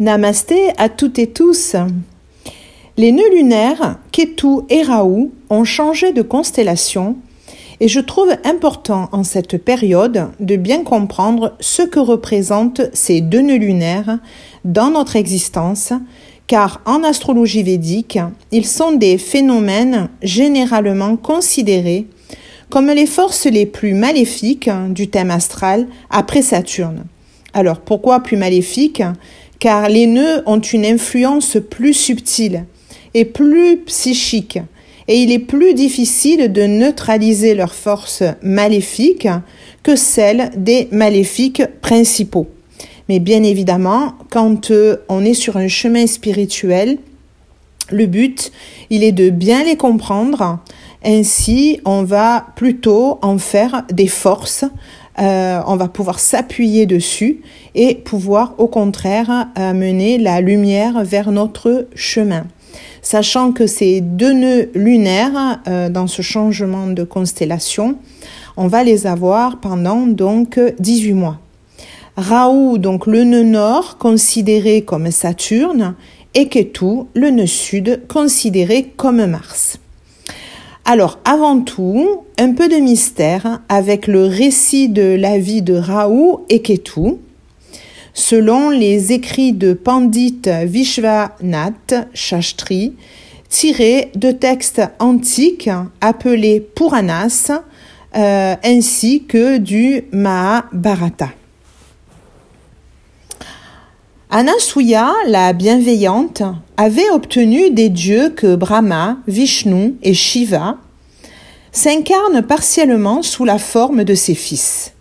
Namasté à toutes et tous. Les nœuds lunaires, Ketu et Rahu, ont changé de constellation et je trouve important en cette période de bien comprendre ce que représentent ces deux nœuds lunaires dans notre existence, car en astrologie védique, ils sont des phénomènes généralement considérés comme les forces les plus maléfiques du thème astral après Saturne. Alors pourquoi plus maléfiques? Car les nœuds ont une influence plus subtile et plus psychique, et il est plus difficile de neutraliser leurs forces maléfiques que celles des maléfiques principaux. Mais bien évidemment, quand euh, on est sur un chemin spirituel, le but, il est de bien les comprendre. Ainsi, on va plutôt en faire des forces. Euh, on va pouvoir s'appuyer dessus et pouvoir au contraire amener la lumière vers notre chemin. Sachant que ces deux nœuds lunaires euh, dans ce changement de constellation, on va les avoir pendant donc 18 mois. Raoult, donc le nœud nord considéré comme Saturne, et Ketu, le nœud sud considéré comme Mars. Alors, avant tout, un peu de mystère avec le récit de la vie de Raoult et Ketu. Selon les écrits de Pandit Vishwanath Shastri, tirés de textes antiques appelés Puranas, euh, ainsi que du Mahabharata. Anasuya, la bienveillante, avait obtenu des dieux que Brahma, Vishnu et Shiva s'incarnent partiellement sous la forme de ses fils.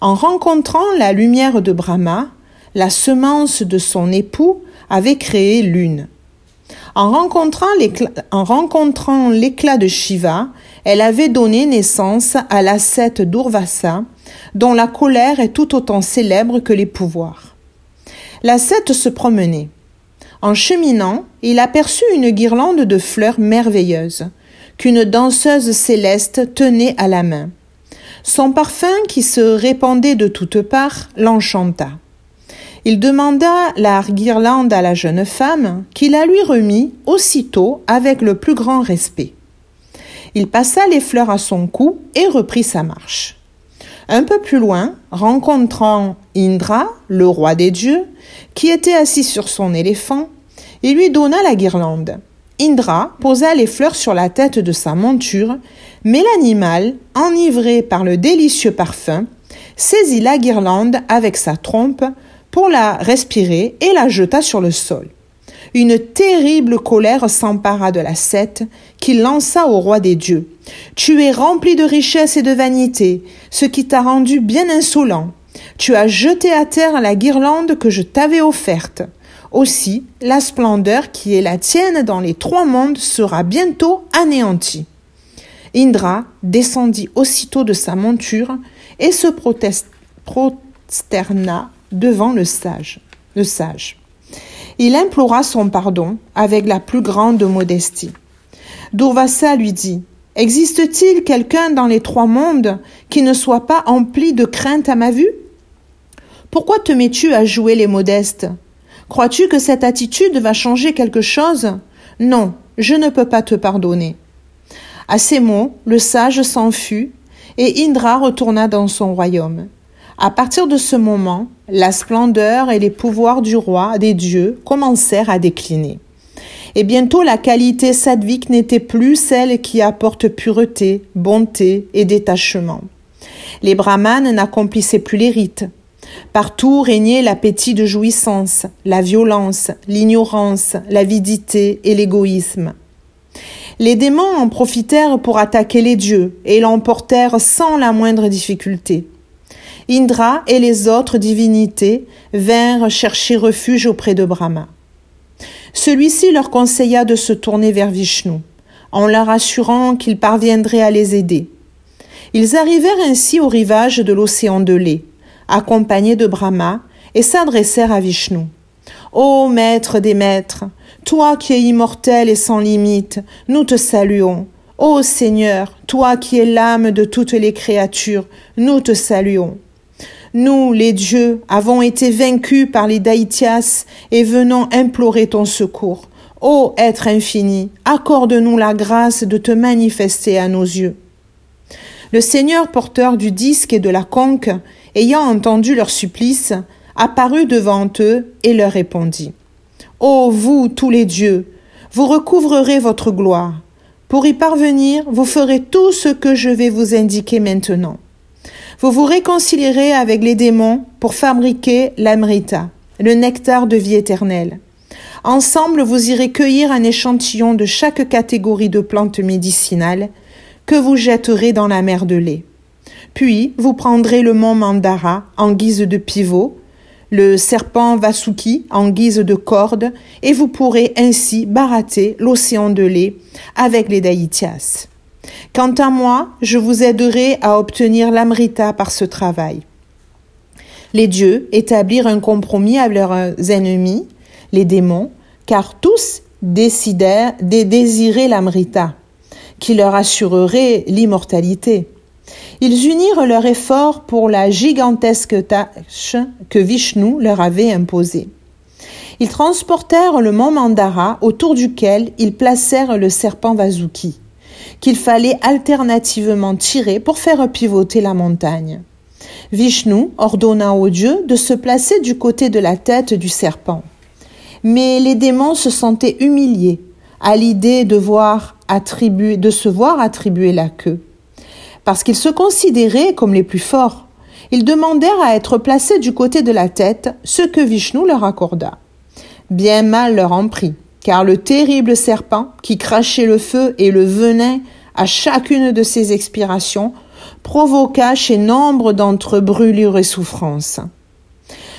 En rencontrant la lumière de Brahma, la semence de son époux avait créé l'une. En rencontrant l'éclat de Shiva, elle avait donné naissance à l'ascète d'Urvasa, dont la colère est tout autant célèbre que les pouvoirs. L'ascète se promenait. En cheminant, il aperçut une guirlande de fleurs merveilleuses, qu'une danseuse céleste tenait à la main. Son parfum, qui se répandait de toutes parts, l'enchanta. Il demanda la guirlande à la jeune femme, qui la lui remit aussitôt avec le plus grand respect. Il passa les fleurs à son cou et reprit sa marche. Un peu plus loin, rencontrant Indra, le roi des dieux, qui était assis sur son éléphant, il lui donna la guirlande. Indra posa les fleurs sur la tête de sa monture, mais l'animal, enivré par le délicieux parfum, saisit la guirlande avec sa trompe pour la respirer et la jeta sur le sol. Une terrible colère s'empara de la l'ascète, qui lança au roi des dieux. Tu es rempli de richesse et de vanité, ce qui t'a rendu bien insolent. Tu as jeté à terre la guirlande que je t'avais offerte. Aussi, la splendeur qui est la tienne dans les trois mondes sera bientôt anéantie. Indra descendit aussitôt de sa monture et se prosterna devant le sage. Le sage. Il implora son pardon avec la plus grande modestie. Durvasa lui dit Existe-t-il quelqu'un dans les trois mondes qui ne soit pas empli de crainte à ma vue? Pourquoi te mets-tu à jouer les modestes? Crois-tu que cette attitude va changer quelque chose? Non, je ne peux pas te pardonner. À ces mots, le sage s'enfuit et Indra retourna dans son royaume. À partir de ce moment, la splendeur et les pouvoirs du roi des dieux commencèrent à décliner. Et bientôt la qualité sadvique n'était plus celle qui apporte pureté, bonté et détachement. Les brahmanes n'accomplissaient plus les rites. Partout régnait l'appétit de jouissance, la violence, l'ignorance, l'avidité et l'égoïsme. Les démons en profitèrent pour attaquer les dieux et l'emportèrent sans la moindre difficulté. Indra et les autres divinités vinrent chercher refuge auprès de Brahma. Celui-ci leur conseilla de se tourner vers Vishnu, en leur assurant qu'il parviendrait à les aider. Ils arrivèrent ainsi au rivage de l'océan de lait, accompagnés de Brahma, et s'adressèrent à Vishnu. Ô maître des maîtres, toi qui es immortel et sans limite, nous te saluons. Ô Seigneur, toi qui es l'âme de toutes les créatures, nous te saluons. Nous, les dieux, avons été vaincus par les Daïtias et venons implorer ton secours. Ô être infini, accorde-nous la grâce de te manifester à nos yeux. Le Seigneur porteur du disque et de la conque, ayant entendu leur supplice, apparut devant eux et leur répondit. Ô vous, tous les dieux, vous recouvrerez votre gloire. Pour y parvenir, vous ferez tout ce que je vais vous indiquer maintenant. Vous vous réconcilierez avec les démons pour fabriquer l'amrita, le nectar de vie éternelle. Ensemble, vous irez cueillir un échantillon de chaque catégorie de plantes médicinales que vous jetterez dans la mer de lait. Puis vous prendrez le mont Mandara en guise de pivot, le serpent Vasuki en guise de corde, et vous pourrez ainsi barater l'océan de lait avec les Daïtias. Quant à moi, je vous aiderai à obtenir l'amrita par ce travail. Les dieux établirent un compromis avec leurs ennemis, les démons, car tous décidèrent de désirer l'amrita qui leur assurerait l'immortalité. Ils unirent leurs efforts pour la gigantesque tâche que Vishnu leur avait imposée. Ils transportèrent le mont Mandara autour duquel ils placèrent le serpent Vasuki, qu'il fallait alternativement tirer pour faire pivoter la montagne. Vishnu ordonna aux dieux de se placer du côté de la tête du serpent. Mais les démons se sentaient humiliés à l'idée de de se voir attribuer la queue. Parce qu'ils se considéraient comme les plus forts, ils demandèrent à être placés du côté de la tête, ce que Vishnu leur accorda. Bien mal leur en prit, car le terrible serpent, qui crachait le feu et le venin à chacune de ses expirations, provoqua chez nombre d'entre brûlures et souffrances.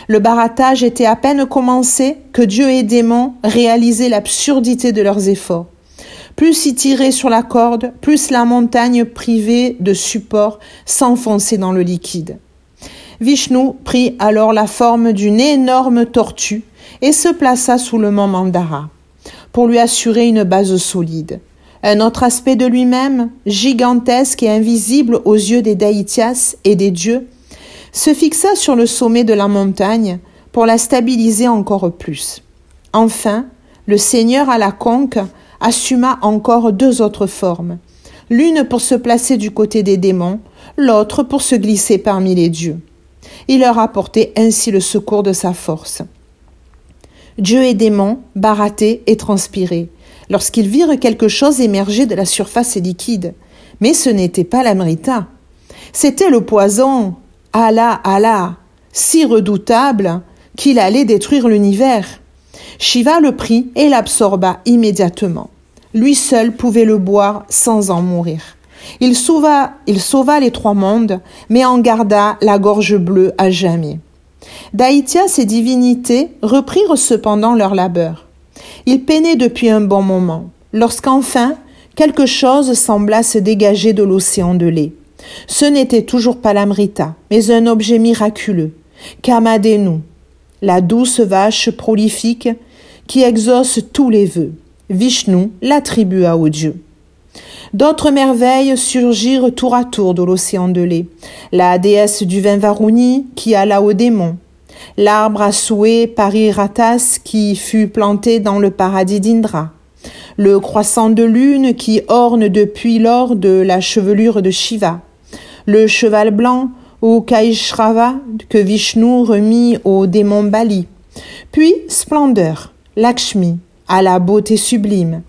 Le baratage était à peine commencé que Dieu et démons réalisaient l'absurdité de leurs efforts. Plus ils tiraient sur la corde, plus la montagne privée de support s'enfonçait dans le liquide. Vishnu prit alors la forme d'une énorme tortue et se plaça sous le mont Mandara pour lui assurer une base solide. Un autre aspect de lui-même, gigantesque et invisible aux yeux des Daïtias et des dieux, se fixa sur le sommet de la montagne pour la stabiliser encore plus. Enfin, le seigneur à la conque assuma encore deux autres formes, l'une pour se placer du côté des démons, l'autre pour se glisser parmi les dieux. Il leur apportait ainsi le secours de sa force. Dieu et démons barattaient et transpiraient lorsqu'ils virent quelque chose émerger de la surface liquide. Mais ce n'était pas l'amrita. C'était le poison Allah, Allah, si redoutable qu'il allait détruire l'univers. Shiva le prit et l'absorba immédiatement. Lui seul pouvait le boire sans en mourir. Il sauva, il sauva les trois mondes, mais en garda la gorge bleue à jamais. Daïtia, ses divinités, reprirent cependant leur labeur. Ils peinaient depuis un bon moment, lorsqu'enfin quelque chose sembla se dégager de l'océan de lait. Ce n'était toujours pas l'amrita, mais un objet miraculeux, Kamadenu, la douce vache prolifique qui exauce tous les vœux. Vishnu l'attribua au dieu. D'autres merveilles surgirent tour à tour de l'océan de lait. La déesse du vin Varuni qui alla au démon. L'arbre à souhait Pariratas qui fut planté dans le paradis d'Indra. Le croissant de lune qui orne depuis lors de la chevelure de Shiva le cheval blanc ou Kaishrava que Vishnu remit au démon Bali. Puis Splendeur, Lakshmi, à la beauté sublime,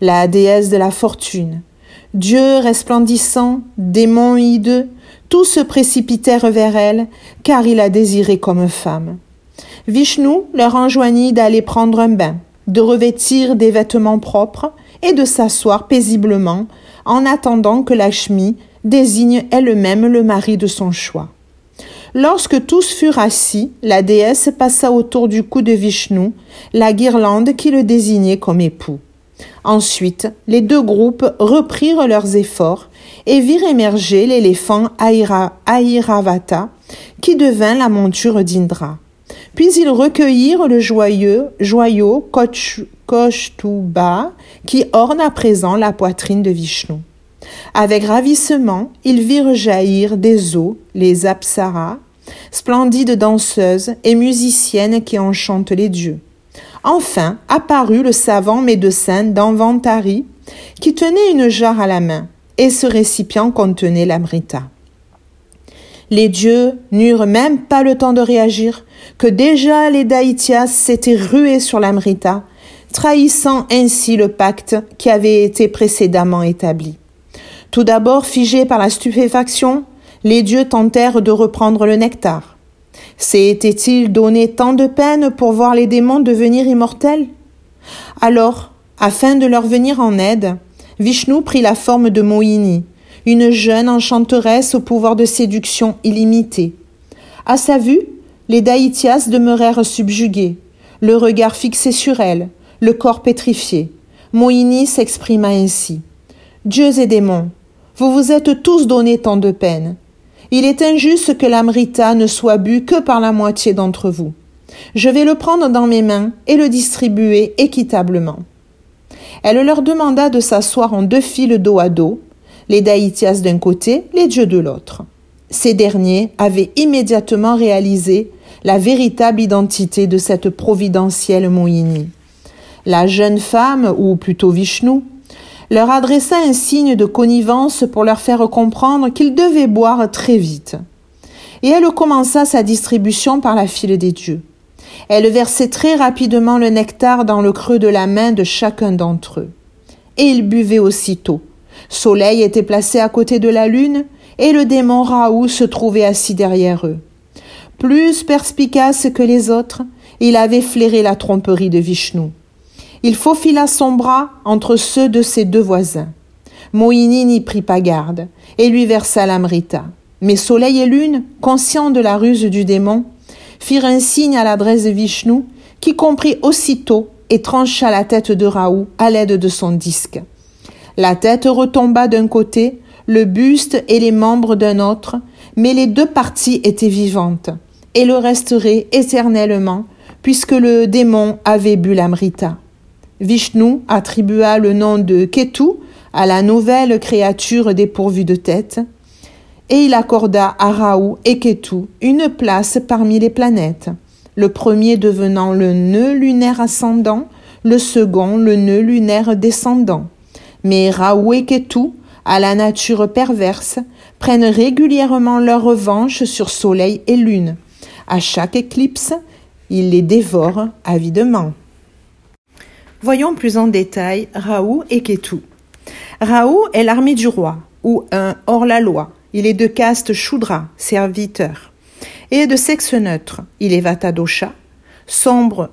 la déesse de la fortune. Dieu resplendissant, démon hideux, Tous se précipitèrent vers elle, car il la désirait comme femme. Vishnu leur enjoignit d'aller prendre un bain, de revêtir des vêtements propres et de s'asseoir paisiblement en attendant que Lakshmi désigne elle-même le mari de son choix. Lorsque tous furent assis, la déesse passa autour du cou de Vishnu la guirlande qui le désignait comme époux. Ensuite, les deux groupes reprirent leurs efforts et virent émerger l'éléphant Aira, Airavata, qui devint la monture d'Indra. Puis ils recueillirent le joyeux, joyau Koshtuba, qui orne à présent la poitrine de Vishnu. Avec ravissement, ils virent jaillir des eaux les apsaras, splendides danseuses et musiciennes qui enchantent les dieux. Enfin apparut le savant médecin d'Anvantari qui tenait une jarre à la main, et ce récipient contenait l'amrita. Les dieux n'eurent même pas le temps de réagir, que déjà les Daïtias s'étaient rués sur l'amrita, trahissant ainsi le pacte qui avait été précédemment établi. Tout d'abord figés par la stupéfaction, les dieux tentèrent de reprendre le nectar. S'était-il donné tant de peine pour voir les démons devenir immortels? Alors, afin de leur venir en aide, Vishnu prit la forme de Mohini, une jeune enchanteresse au pouvoir de séduction illimité. À sa vue, les Daïtias demeurèrent subjugués, le regard fixé sur elle, le corps pétrifié. Mohini s'exprima ainsi. Dieux et démons, vous vous êtes tous donné tant de peine. Il est injuste que l'amrita ne soit bu que par la moitié d'entre vous. Je vais le prendre dans mes mains et le distribuer équitablement. Elle leur demanda de s'asseoir en deux files dos à dos, les Daïtias d'un côté, les dieux de l'autre. Ces derniers avaient immédiatement réalisé la véritable identité de cette providentielle Mohini. La jeune femme, ou plutôt Vishnu, leur adressa un signe de connivence pour leur faire comprendre qu'ils devaient boire très vite. Et elle commença sa distribution par la file des dieux. Elle versait très rapidement le nectar dans le creux de la main de chacun d'entre eux. Et ils buvaient aussitôt. Soleil était placé à côté de la lune, et le démon Raoult se trouvait assis derrière eux. Plus perspicace que les autres, il avait flairé la tromperie de Vishnu. Il faufila son bras entre ceux de ses deux voisins. Mohini n'y prit pas garde et lui versa l'amrita. Mais Soleil et Lune, conscients de la ruse du démon, firent un signe à l'adresse de Vishnu, qui comprit aussitôt et trancha la tête de Raoult à l'aide de son disque. La tête retomba d'un côté, le buste et les membres d'un autre, mais les deux parties étaient vivantes, et le resteraient éternellement, puisque le démon avait bu l'amrita. Vishnu attribua le nom de Ketu à la nouvelle créature dépourvue de tête, et il accorda à Raoult et Ketu une place parmi les planètes, le premier devenant le nœud lunaire ascendant, le second le nœud lunaire descendant. Mais Raoult et Ketu, à la nature perverse, prennent régulièrement leur revanche sur Soleil et Lune. À chaque éclipse, ils les dévorent avidement. Voyons plus en détail Raoult et Ketu. Raoult est l'armée du roi, ou un hors-la-loi. Il est de caste Shudra, serviteur, et de sexe neutre. Il est Vatadosha, sombre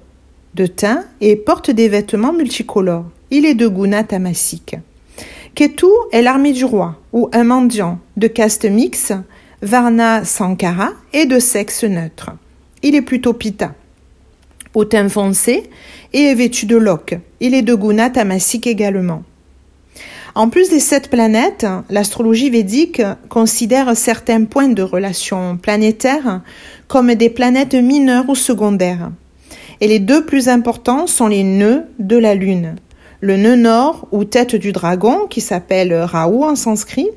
de teint et porte des vêtements multicolores. Il est de guna tamasique. Ketu est l'armée du roi, ou un mendiant, de caste mixte, Varna Sankara, et de sexe neutre. Il est plutôt pita au teint foncé et est vêtu de loques. Il est de guna également. En plus des sept planètes, l'astrologie védique considère certains points de relation planétaire comme des planètes mineures ou secondaires. Et les deux plus importants sont les nœuds de la Lune. Le nœud nord ou tête du dragon qui s'appelle Rahu en sanskrit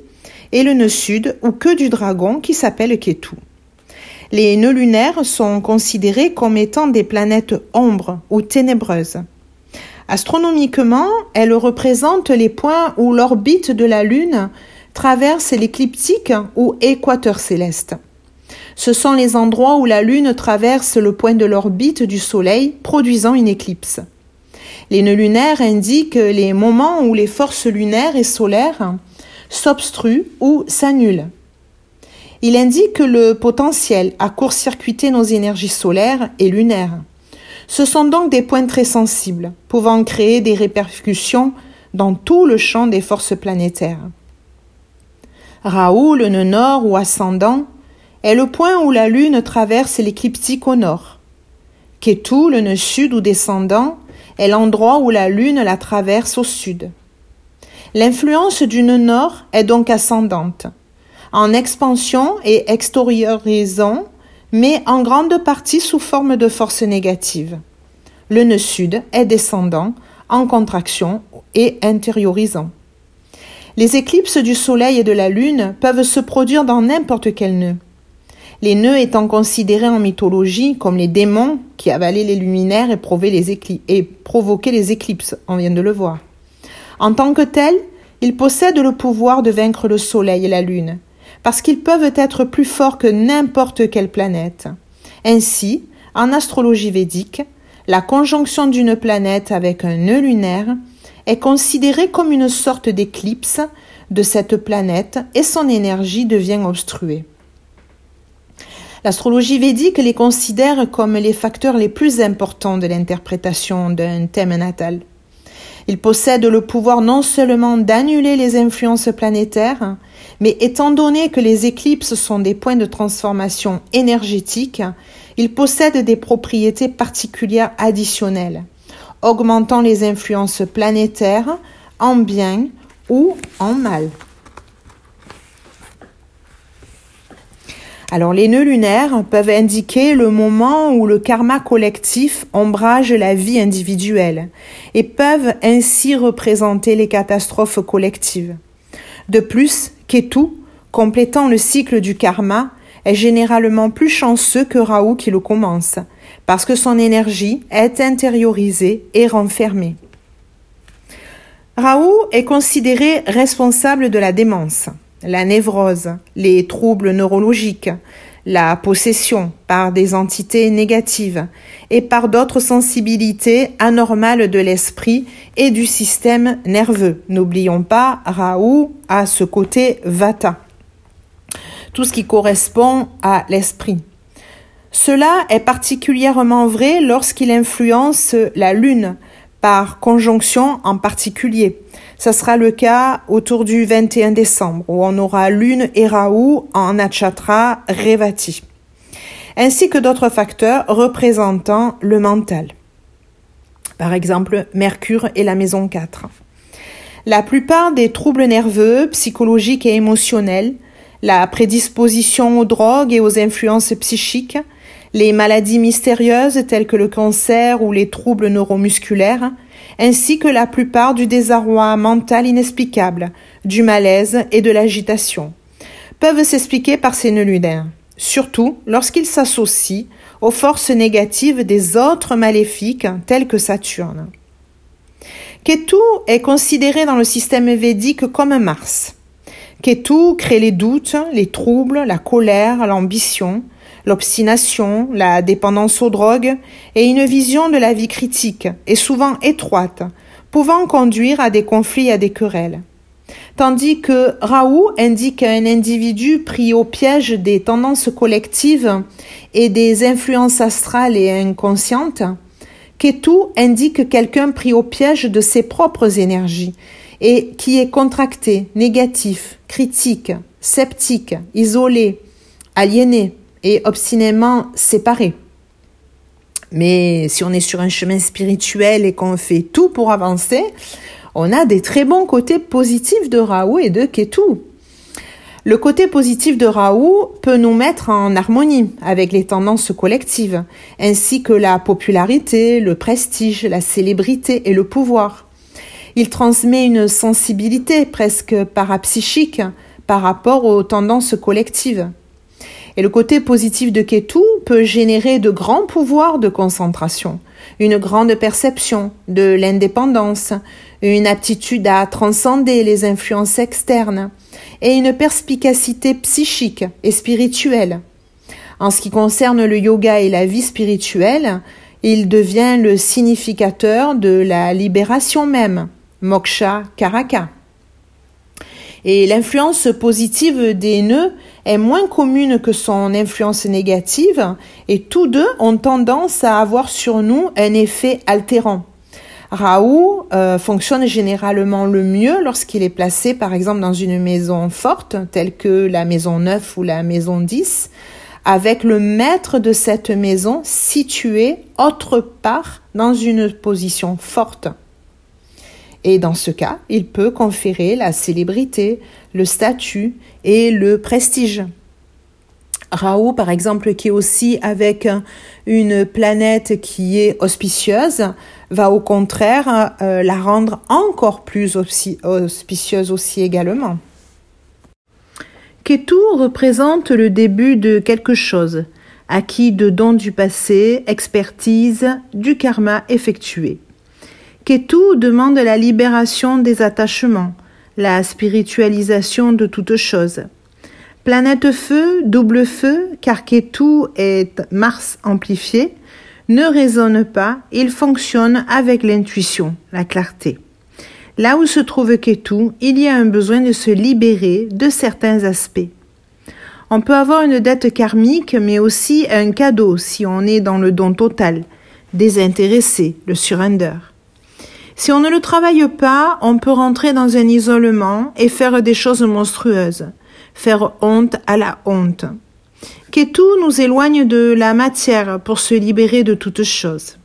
et le nœud sud ou queue du dragon qui s'appelle Ketu. Les nœuds lunaires sont considérés comme étant des planètes ombres ou ténébreuses. Astronomiquement, elles représentent les points où l'orbite de la Lune traverse l'écliptique ou équateur céleste. Ce sont les endroits où la Lune traverse le point de l'orbite du Soleil, produisant une éclipse. Les nœuds lunaires indiquent les moments où les forces lunaires et solaires s'obstruent ou s'annulent. Il indique le potentiel à court-circuiter nos énergies solaires et lunaires. Ce sont donc des points très sensibles, pouvant créer des répercussions dans tout le champ des forces planétaires. Raoul, le nœud nord ou ascendant, est le point où la Lune traverse l'écliptique au nord. Ketu, le nœud sud ou descendant, est l'endroit où la Lune la traverse au sud. L'influence du nœud nord est donc ascendante, en expansion et extériorisant, mais en grande partie sous forme de force négative. Le nœud sud est descendant, en contraction et intériorisant. Les éclipses du Soleil et de la Lune peuvent se produire dans n'importe quel nœud. Les nœuds étant considérés en mythologie comme les démons qui avalaient les luminaires et, provoquaient les éclipses, on vient de le voir. En tant que tels, ils possèdent le pouvoir de vaincre le Soleil et la Lune, parce qu'ils peuvent être plus forts que n'importe quelle planète. Ainsi, en astrologie védique, la conjonction d'une planète avec un nœud lunaire est considérée comme une sorte d'éclipse de cette planète et son énergie devient obstruée. L'astrologie védique les considère comme les facteurs les plus importants de l'interprétation d'un thème natal. Ils possèdent le pouvoir non seulement d'annuler les influences planétaires, mais étant donné que les éclipses sont des points de transformation énergétique, ils possèdent des propriétés particulières additionnelles, augmentant les influences planétaires en bien ou en mal. Alors les nœuds lunaires peuvent indiquer le moment où le karma collectif ombrage la vie individuelle et peuvent ainsi représenter les catastrophes collectives. De plus, Ketu, complétant le cycle du karma, est généralement plus chanceux que Raoult qui le commence, parce que son énergie est intériorisée et renfermée. Raoult est considéré responsable de la démence la névrose, les troubles neurologiques, la possession par des entités négatives et par d'autres sensibilités anormales de l'esprit et du système nerveux. N'oublions pas, Raoult a ce côté vata, tout ce qui correspond à l'esprit. Cela est particulièrement vrai lorsqu'il influence la lune, par conjonction en particulier. Ce sera le cas autour du 21 décembre où on aura Lune et Rahu en Nachatra Revati, ainsi que d'autres facteurs représentant le mental. Par exemple, Mercure et la maison 4. La plupart des troubles nerveux, psychologiques et émotionnels, la prédisposition aux drogues et aux influences psychiques, les maladies mystérieuses telles que le cancer ou les troubles neuromusculaires, ainsi que la plupart du désarroi mental inexplicable, du malaise et de l'agitation, peuvent s'expliquer par ces nœuds surtout lorsqu'ils s'associent aux forces négatives des autres maléfiques tels que Saturne. Ketu est considéré dans le système védique comme Mars. Ketu crée les doutes, les troubles, la colère, l'ambition, l'obstination, la dépendance aux drogues et une vision de la vie critique et souvent étroite, pouvant conduire à des conflits et à des querelles. Tandis que Raoult indique un individu pris au piège des tendances collectives et des influences astrales et inconscientes, Ketu indique quelqu'un pris au piège de ses propres énergies et qui est contracté, négatif, critique, sceptique, isolé, aliéné, et obstinément séparés. Mais si on est sur un chemin spirituel et qu'on fait tout pour avancer, on a des très bons côtés positifs de Raoult et de Ketu. Le côté positif de Raoult peut nous mettre en harmonie avec les tendances collectives, ainsi que la popularité, le prestige, la célébrité et le pouvoir. Il transmet une sensibilité presque parapsychique par rapport aux tendances collectives. Et le côté positif de Ketu peut générer de grands pouvoirs de concentration, une grande perception de l'indépendance, une aptitude à transcender les influences externes et une perspicacité psychique et spirituelle. En ce qui concerne le yoga et la vie spirituelle, il devient le significateur de la libération même, moksha karaka. Et l'influence positive des nœuds est moins commune que son influence négative et tous deux ont tendance à avoir sur nous un effet altérant. Raoult euh, fonctionne généralement le mieux lorsqu'il est placé par exemple dans une maison forte telle que la maison 9 ou la maison 10 avec le maître de cette maison situé autre part dans une position forte. Et dans ce cas, il peut conférer la célébrité, le statut et le prestige. Raoult, par exemple, qui est aussi avec une planète qui est auspicieuse, va au contraire euh, la rendre encore plus auspicieuse aussi également. Ketu représente le début de quelque chose, acquis de dons du passé, expertise, du karma effectué. Ketu demande la libération des attachements, la spiritualisation de toute chose. Planète feu, double feu, car Ketu est Mars amplifié, ne raisonne pas, il fonctionne avec l'intuition, la clarté. Là où se trouve Ketu, il y a un besoin de se libérer de certains aspects. On peut avoir une dette karmique, mais aussi un cadeau si on est dans le don total, désintéressé, le surrender. Si on ne le travaille pas, on peut rentrer dans un isolement et faire des choses monstrueuses, faire honte à la honte. Ketu nous éloigne de la matière pour se libérer de toutes choses.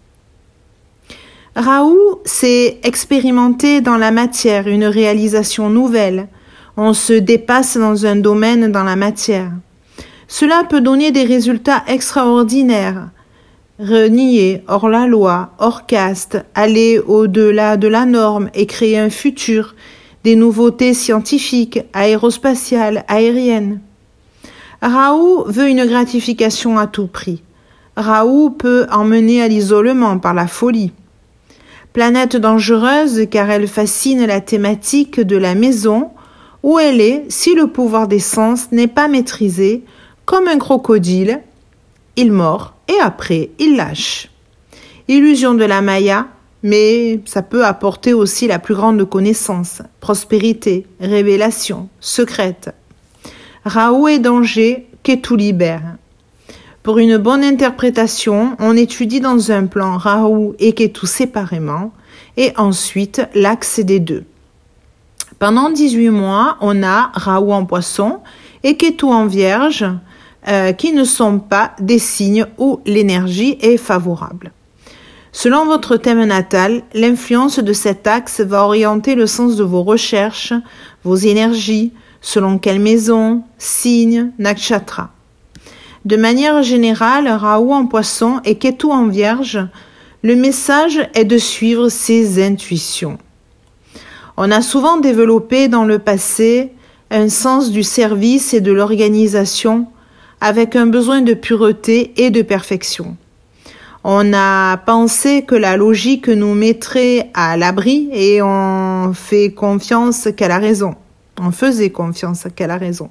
Raoult s'est expérimenté dans la matière une réalisation nouvelle. On se dépasse dans un domaine dans la matière. Cela peut donner des résultats extraordinaires. Renier hors la loi, hors caste, aller au-delà de la norme et créer un futur, des nouveautés scientifiques, aérospatiales, aériennes. Raoult veut une gratification à tout prix. Raoult peut emmener à l'isolement par la folie. Planète dangereuse car elle fascine la thématique de la maison où elle est si le pouvoir des sens n'est pas maîtrisé, comme un crocodile, il mord et après il lâche. Illusion de la Maya, mais ça peut apporter aussi la plus grande connaissance, prospérité, révélation, secrète. Raoult est danger, tout libère. Pour une bonne interprétation, on étudie dans un plan Raoult et Ketu séparément et ensuite l'axe des deux. Pendant 18 mois, on a Raoult en poisson et Ketu en vierge euh, qui ne sont pas des signes où l'énergie est favorable. Selon votre thème natal, l'influence de cet axe va orienter le sens de vos recherches, vos énergies, selon quelle maison, signe, nakshatra. De manière générale, Raoult en poisson et Ketu en vierge, le message est de suivre ses intuitions. On a souvent développé dans le passé un sens du service et de l'organisation avec un besoin de pureté et de perfection. On a pensé que la logique nous mettrait à l'abri et on fait confiance qu'elle a raison. On faisait confiance qu'elle a raison.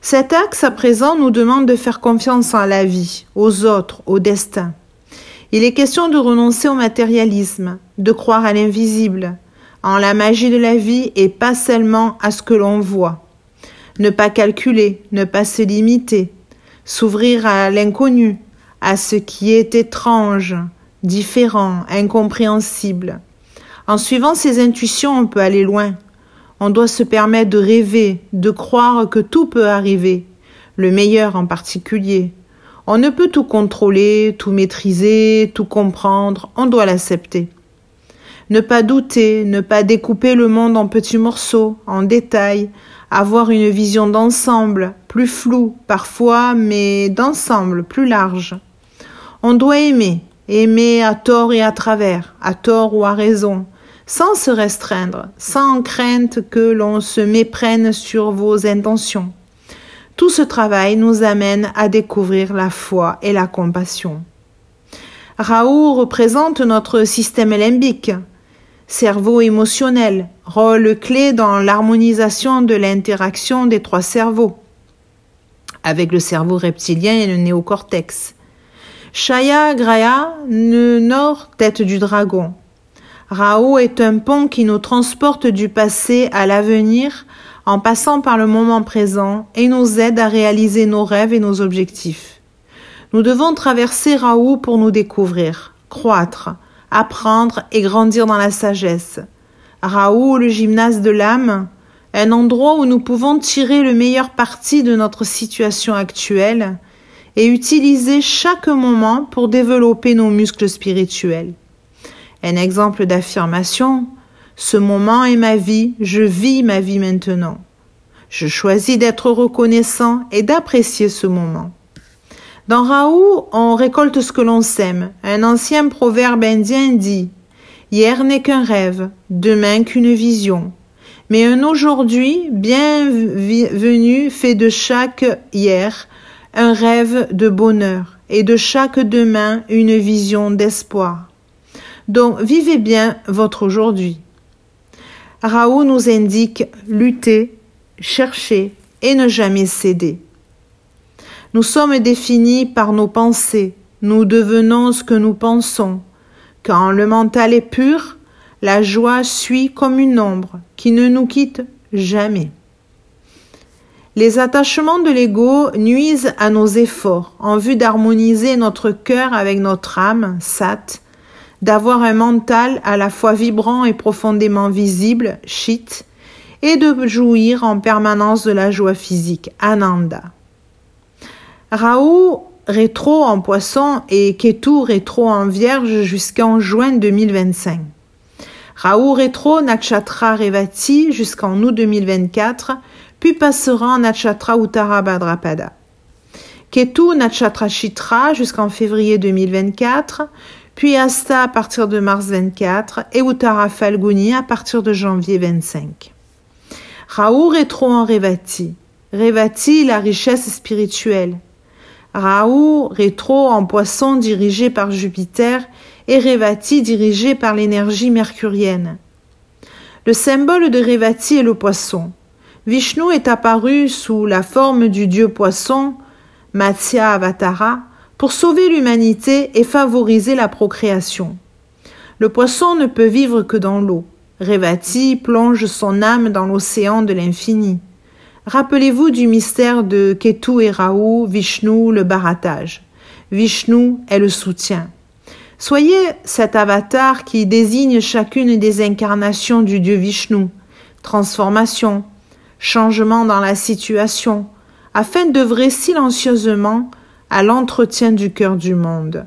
Cet axe à présent nous demande de faire confiance en la vie, aux autres, au destin. Il est question de renoncer au matérialisme, de croire à l'invisible, en la magie de la vie et pas seulement à ce que l'on voit. Ne pas calculer, ne pas se limiter, s'ouvrir à l'inconnu, à ce qui est étrange, différent, incompréhensible. En suivant ses intuitions, on peut aller loin. On doit se permettre de rêver, de croire que tout peut arriver, le meilleur en particulier. On ne peut tout contrôler, tout maîtriser, tout comprendre, on doit l'accepter. Ne pas douter, ne pas découper le monde en petits morceaux, en détails, avoir une vision d'ensemble, plus floue parfois, mais d'ensemble, plus large. On doit aimer, aimer à tort et à travers, à tort ou à raison, sans se restreindre, sans crainte que l'on se méprenne sur vos intentions. Tout ce travail nous amène à découvrir la foi et la compassion. Raoult représente notre système limbique, cerveau émotionnel, rôle clé dans l'harmonisation de l'interaction des trois cerveaux, avec le cerveau reptilien et le néocortex. Shaya Graya, nord, tête du dragon. Rao est un pont qui nous transporte du passé à l'avenir en passant par le moment présent et nous aide à réaliser nos rêves et nos objectifs. Nous devons traverser Raoult pour nous découvrir, croître, apprendre et grandir dans la sagesse. Raoult, le gymnase de l'âme, un endroit où nous pouvons tirer le meilleur parti de notre situation actuelle et utiliser chaque moment pour développer nos muscles spirituels. Un exemple d'affirmation, ce moment est ma vie, je vis ma vie maintenant. Je choisis d'être reconnaissant et d'apprécier ce moment. Dans Raoult, on récolte ce que l'on sème. Un ancien proverbe indien dit Hier n'est qu'un rêve, demain qu'une vision. Mais un aujourd'hui bienvenu fait de chaque hier un rêve de bonheur et de chaque demain une vision d'espoir. Donc vivez bien votre aujourd'hui. Raoult nous indique lutter, chercher et ne jamais céder. Nous sommes définis par nos pensées, nous devenons ce que nous pensons. Quand le mental est pur, la joie suit comme une ombre qui ne nous quitte jamais. Les attachements de l'ego nuisent à nos efforts en vue d'harmoniser notre cœur avec notre âme, sat, d'avoir un mental à la fois vibrant et profondément visible, chit, et de jouir en permanence de la joie physique, ananda. Raoult rétro en poisson et Ketu rétro en vierge jusqu'en juin 2025. Raoult rétro Nakshatra Revati jusqu'en août 2024, puis passera en Nakshatra Uttara Bhadrapada. Ketu Nakshatra Chitra jusqu'en février 2024, puis Asta à partir de mars 24 et Uttara Falguni à partir de janvier 25. Raoult rétro en Revati. Revati, la richesse spirituelle. Raoult rétro en poisson dirigé par Jupiter et Revati dirigé par l'énergie mercurienne. Le symbole de Revati est le poisson. Vishnu est apparu sous la forme du dieu poisson, Matsya Avatara, pour sauver l'humanité et favoriser la procréation. Le poisson ne peut vivre que dans l'eau. Revati plonge son âme dans l'océan de l'infini. Rappelez-vous du mystère de Ketu et Rahu, Vishnu, le baratage. Vishnu est le soutien. Soyez cet avatar qui désigne chacune des incarnations du Dieu Vishnu, transformation, changement dans la situation, afin d'œuvrer silencieusement à l'entretien du cœur du monde.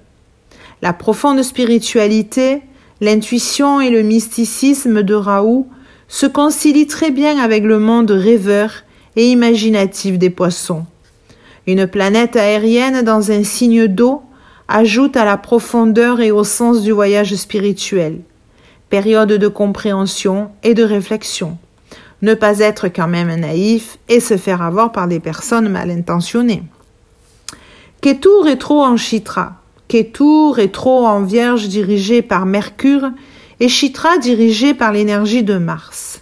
La profonde spiritualité, l'intuition et le mysticisme de Raoult se concilient très bien avec le monde rêveur et imaginatif des poissons. Une planète aérienne dans un signe d'eau ajoute à la profondeur et au sens du voyage spirituel. Période de compréhension et de réflexion. Ne pas être quand même naïf et se faire avoir par des personnes mal intentionnées. Ketu rétro en Chitra, Ketu rétro en Vierge dirigé par Mercure et Chitra dirigé par l'énergie de Mars.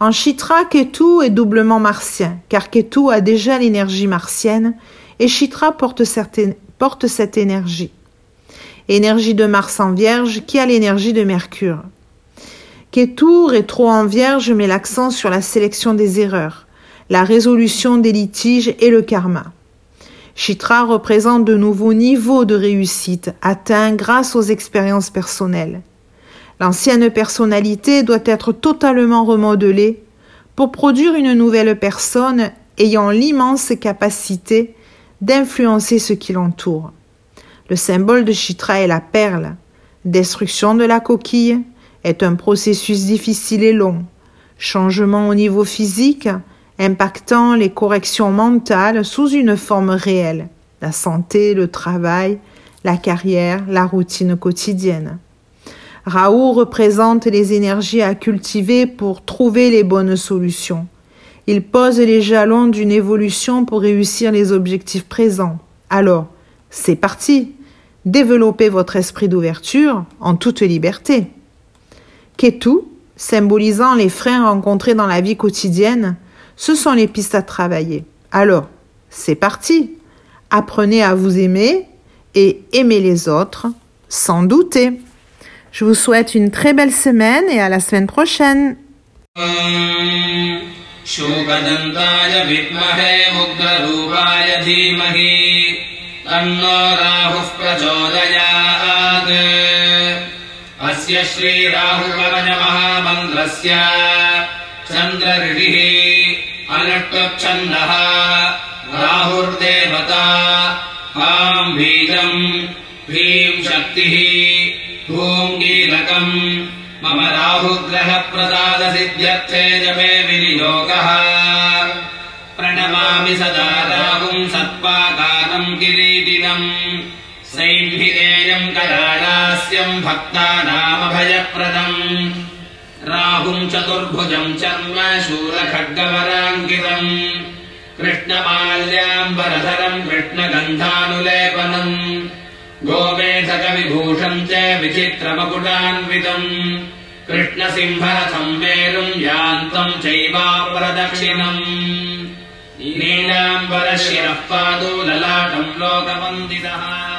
En Chitra, Ketu est doublement martien, car Ketu a déjà l'énergie martienne et Chitra porte, cette énergie. Énergie de Mars en Vierge qui a l'énergie de Mercure. Ketu rétro en Vierge met l'accent sur la sélection des erreurs, la résolution des litiges et le karma. Chitra représente de nouveaux niveaux de réussite atteints grâce aux expériences personnelles. L'ancienne personnalité doit être totalement remodelée pour produire une nouvelle personne ayant l'immense capacité d'influencer ce qui l'entoure. Le symbole de Chitra est la perle. Destruction de la coquille est un processus difficile et long. Changement au niveau physique impactant les corrections mentales sous une forme réelle, la santé, le travail, la carrière, la routine quotidienne. Raoult représente les énergies à cultiver pour trouver les bonnes solutions. Il pose les jalons d'une évolution pour réussir les objectifs présents. Alors, c'est parti. Développez votre esprit d'ouverture en toute liberté. Ketu, symbolisant les freins rencontrés dans la vie quotidienne, ce sont les pistes à travailler. Alors, c'est parti. Apprenez à vous aimer et aimer les autres sans douter. Je vous souhaite une très belle semaine et à la semaine prochaine. शूकदन्ताय विद्महे उग्ररूपाय धीमहि तन्नो राहुः प्रचोदयात् अस्य श्रीराहुकवचमहामन्त्रस्य चन्द्रऋषिः अनुष्टुप्छन्दः राहुर्देवता आम् बीजम् ह्रीम् शक्तिः भूम् कीलकम् जपे विनियोगः। प्रणमामि सदा राहुम् सत्पादानम् किरीटिनम् सैन्धिरेयम् कराडास्यम् भक्तानामभयप्रदम्। राहुम् चतुर्भुजम् चर्म शूलखड्गवराङ्कितम्। कृष्णमाल्याम्बरधरम् कृष्णगन्धानुलेपनम् गोमेधकविभूषम् च विचित्रमकुटान्वितम् कृष्णसिंहरथम् मेरुम् यान्तम् चैवाप्रदक्षिणम्। नीलाम्बरशिरः पादो ललाटम् लोकवन्दितः